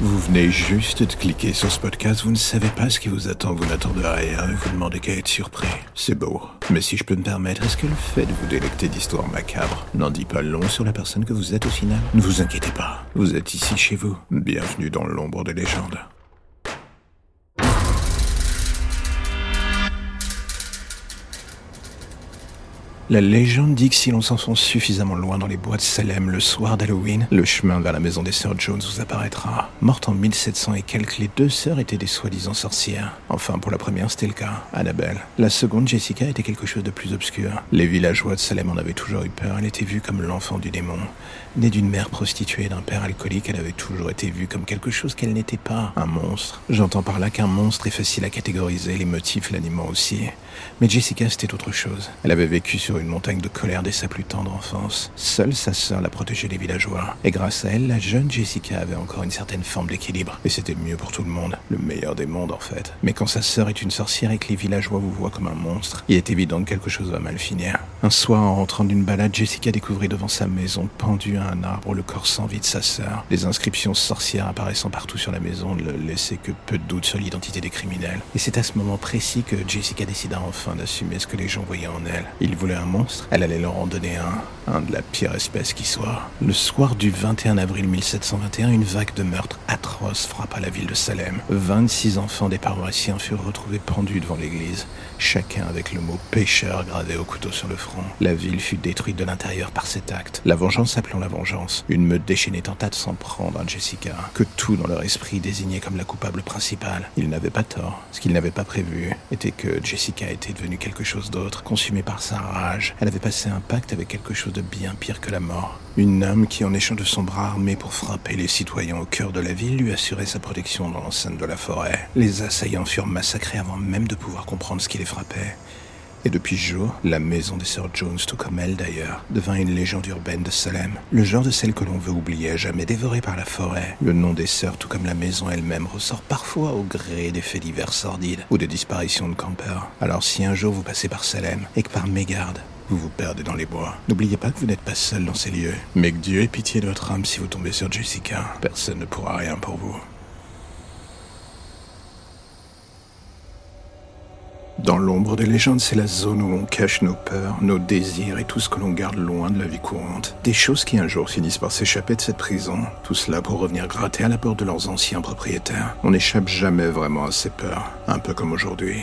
Vous venez juste de cliquer sur ce podcast, vous ne savez pas ce qui vous attend, vous n'attendez rien et vous demandez qu'à être surpris. C'est beau. Mais si je peux me permettre, est-ce que le fait de vous délecter d'histoires macabres n'en dit pas long sur la personne que vous êtes au final? Ne vous inquiétez pas, vous êtes ici chez vous. Bienvenue dans l'ombre des légendes. La légende dit que si l'on s'enfonce suffisamment loin dans les bois de Salem le soir d'Halloween, le chemin vers la maison des sœurs Jones vous apparaîtra. Mortes en 1700 et quelques, les deux sœurs étaient des soi-disant sorcières. Enfin, pour la première, c'était le cas, Annabelle. La seconde, Jessica, était quelque chose de plus obscur. Les villageois de Salem en avaient toujours eu peur, elle était vue comme l'enfant du démon. Née d'une mère prostituée et d'un père alcoolique, elle avait toujours été vue comme quelque chose qu'elle n'était pas, un monstre. J'entends par là qu'un monstre est facile à catégoriser, les motifs l'animant aussi. Mais Jessica, c'était autre chose. Elle avait vécu sur une montagne de colère dès sa plus tendre enfance. Seule sa sœur la protégeait des villageois. Et grâce à elle, la jeune Jessica avait encore une certaine forme d'équilibre. Et c'était mieux pour tout le monde. Le meilleur des mondes, en fait. Mais quand sa sœur est une sorcière et que les villageois vous voient comme un monstre, il est évident que quelque chose va mal finir. Un soir, en rentrant d'une balade, Jessica découvrit devant sa maison, pendu à un arbre, le corps sans vie de sa sœur. Les inscriptions sorcières apparaissant partout sur la maison ne laissaient que peu de doute sur l'identité des criminels. Et c'est à ce moment précis que Jessica décida enfin d'assumer ce que les gens voyaient en elle. Ils voulaient monstre, elle allait leur en donner un, un de la pire espèce qui soit. Le soir du 21 avril 1721, une vague de meurtres atroces frappa la ville de Salem. 26 enfants des paroissiens furent retrouvés pendus devant l'église, chacun avec le mot pécheur gravé au couteau sur le front. La ville fut détruite de l'intérieur par cet acte. La vengeance appelant la vengeance. Une meute déchaînée tenta de s'en prendre à Jessica, que tout dans leur esprit désignait comme la coupable principale. Ils n'avaient pas tort. Ce qu'ils n'avaient pas prévu était que Jessica était devenue quelque chose d'autre, consumée par sa rage. Elle avait passé un pacte avec quelque chose de bien pire que la mort. Une âme qui, en échange de son bras armé pour frapper les citoyens au cœur de la ville, lui assurait sa protection dans l'enceinte de la forêt. Les assaillants furent massacrés avant même de pouvoir comprendre ce qui les frappait. Et depuis ce jour, la maison des sœurs Jones, tout comme elle d'ailleurs, devint une légende urbaine de Salem. Le genre de celle que l'on veut oublier, à jamais dévorée par la forêt. Le nom des sœurs, tout comme la maison elle-même, ressort parfois au gré des faits divers sordides ou des disparitions de campeurs. Alors si un jour vous passez par Salem et que par mégarde, vous vous perdez dans les bois. N'oubliez pas que vous n'êtes pas seul dans ces lieux, mais que Dieu ait pitié de votre âme si vous tombez sur Jessica. Personne ne pourra rien pour vous. Dans l'ombre des légendes, c'est la zone où on cache nos peurs, nos désirs et tout ce que l'on garde loin de la vie courante. Des choses qui un jour finissent par s'échapper de cette prison. Tout cela pour revenir gratter à la porte de leurs anciens propriétaires. On n'échappe jamais vraiment à ces peurs, un peu comme aujourd'hui.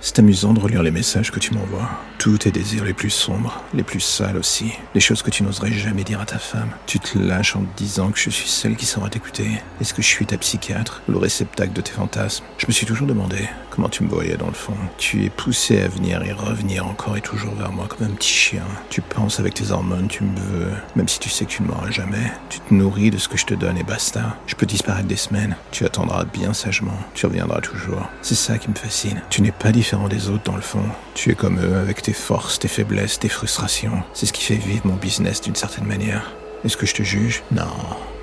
C'est amusant de relire les messages que tu m'envoies. Tous tes désirs les plus sombres, les plus sales aussi. Les choses que tu n'oserais jamais dire à ta femme. Tu te lâches en te disant que je suis celle qui saura t'écouter. Est-ce que je suis ta psychiatre, le réceptacle de tes fantasmes? Je me suis toujours demandé comment tu me voyais dans le fond. Tu es poussé à venir et revenir encore et toujours vers moi comme un petit chien. Tu penses avec tes hormones, tu me veux, même si tu sais que tu ne m'auras jamais. Tu te nourris de ce que je te donne et basta. Je peux disparaître des semaines. Tu attendras bien sagement. Tu reviendras toujours. C'est ça qui me fascine. Tu n'es pas différent des autres dans le fond. Tu es comme eux avec tes forces, tes faiblesses, tes frustrations. C'est ce qui fait vivre mon business d'une certaine manière. Est-ce que je te juge? Non.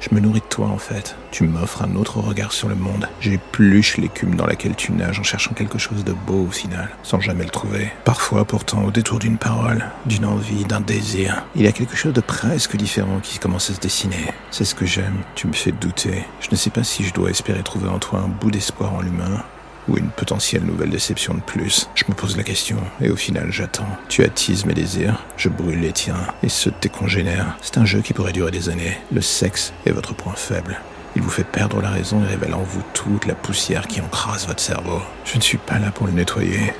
Je me nourris de toi en fait. Tu m'offres un autre regard sur le monde. J'épluche l'écume dans laquelle tu nages en cherchant quelque chose de beau au final, sans jamais le trouver. Parfois pourtant au détour d'une parole, d'une envie, d'un désir, il y a quelque chose de presque différent qui commence à se dessiner. C'est ce que j'aime. Tu me fais douter. Je ne sais pas si je dois espérer trouver en toi un bout d'espoir en l'humain ou une potentielle nouvelle déception de plus. Je me pose la question, et au final j'attends. Tu attises mes désirs, je brûle les tiens, et ceux de tes congénères. C'est un jeu qui pourrait durer des années. Le sexe est votre point faible. Il vous fait perdre la raison et révèle en vous toute la poussière qui encrase votre cerveau. Je ne suis pas là pour le nettoyer.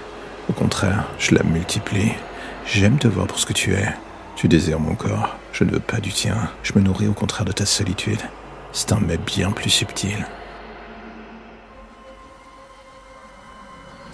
Au contraire, je la multiplie. J'aime te voir pour ce que tu es. Tu désires mon corps. Je ne veux pas du tien. Je me nourris au contraire de ta solitude. C'est un mets bien plus subtil.